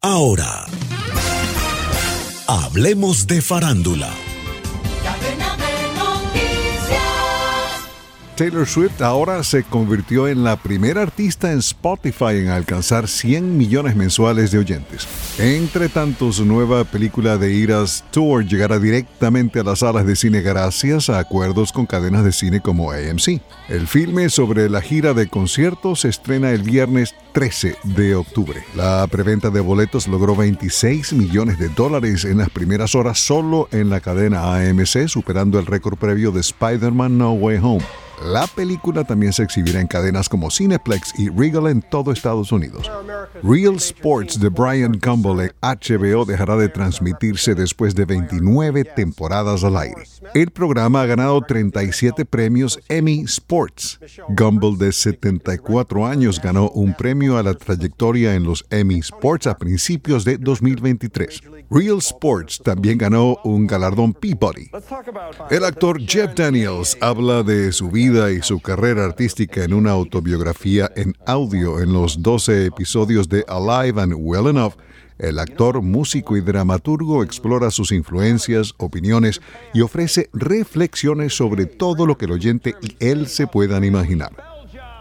Ahora, hablemos de farándula. Taylor Swift ahora se convirtió en la primera artista en Spotify en alcanzar 100 millones mensuales de oyentes. Entre tanto, su nueva película de Iras Tour llegará directamente a las salas de cine gracias a acuerdos con cadenas de cine como AMC. El filme sobre la gira de conciertos se estrena el viernes 13 de octubre. La preventa de boletos logró 26 millones de dólares en las primeras horas solo en la cadena AMC, superando el récord previo de Spider-Man No Way Home. La película también se exhibirá en cadenas como Cineplex y Regal en todo Estados Unidos. Real Sports de Brian Gumbel en HBO dejará de transmitirse después de 29 temporadas al aire. El programa ha ganado 37 premios Emmy Sports. Gumbel, de 74 años, ganó un premio a la trayectoria en los Emmy Sports a principios de 2023. Real Sports también ganó un galardón Peabody. El actor Jeff Daniels habla de su vida y su carrera artística en una autobiografía en audio en los 12 episodios de Alive and Well Enough el actor, músico y dramaturgo explora sus influencias, opiniones y ofrece reflexiones sobre todo lo que el oyente y él se puedan imaginar.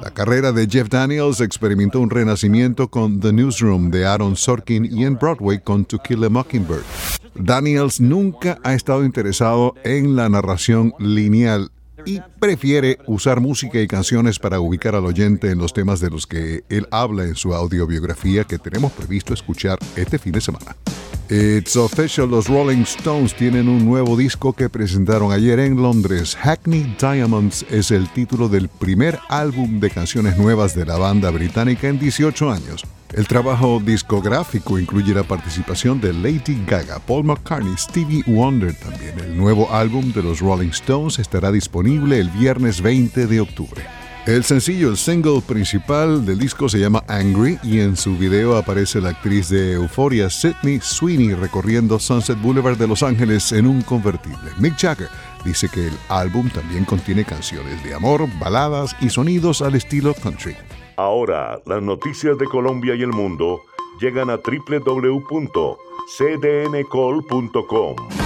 La carrera de Jeff Daniels experimentó un renacimiento con The Newsroom de Aaron Sorkin y en Broadway con To Kill a Mockingbird. Daniels nunca ha estado interesado en la narración lineal y prefiere usar música y canciones para ubicar al oyente en los temas de los que él habla en su audiobiografía que tenemos previsto escuchar este fin de semana. It's official, los Rolling Stones tienen un nuevo disco que presentaron ayer en Londres. Hackney Diamonds es el título del primer álbum de canciones nuevas de la banda británica en 18 años. El trabajo discográfico incluye la participación de Lady Gaga, Paul McCartney, Stevie Wonder. El nuevo álbum de los Rolling Stones estará disponible el viernes 20 de octubre. El sencillo, el single principal del disco se llama Angry y en su video aparece la actriz de Euphoria, Sydney Sweeney, recorriendo Sunset Boulevard de Los Ángeles en un convertible. Mick Jagger dice que el álbum también contiene canciones de amor, baladas y sonidos al estilo country. Ahora, las noticias de Colombia y el mundo llegan a www.cdncol.com.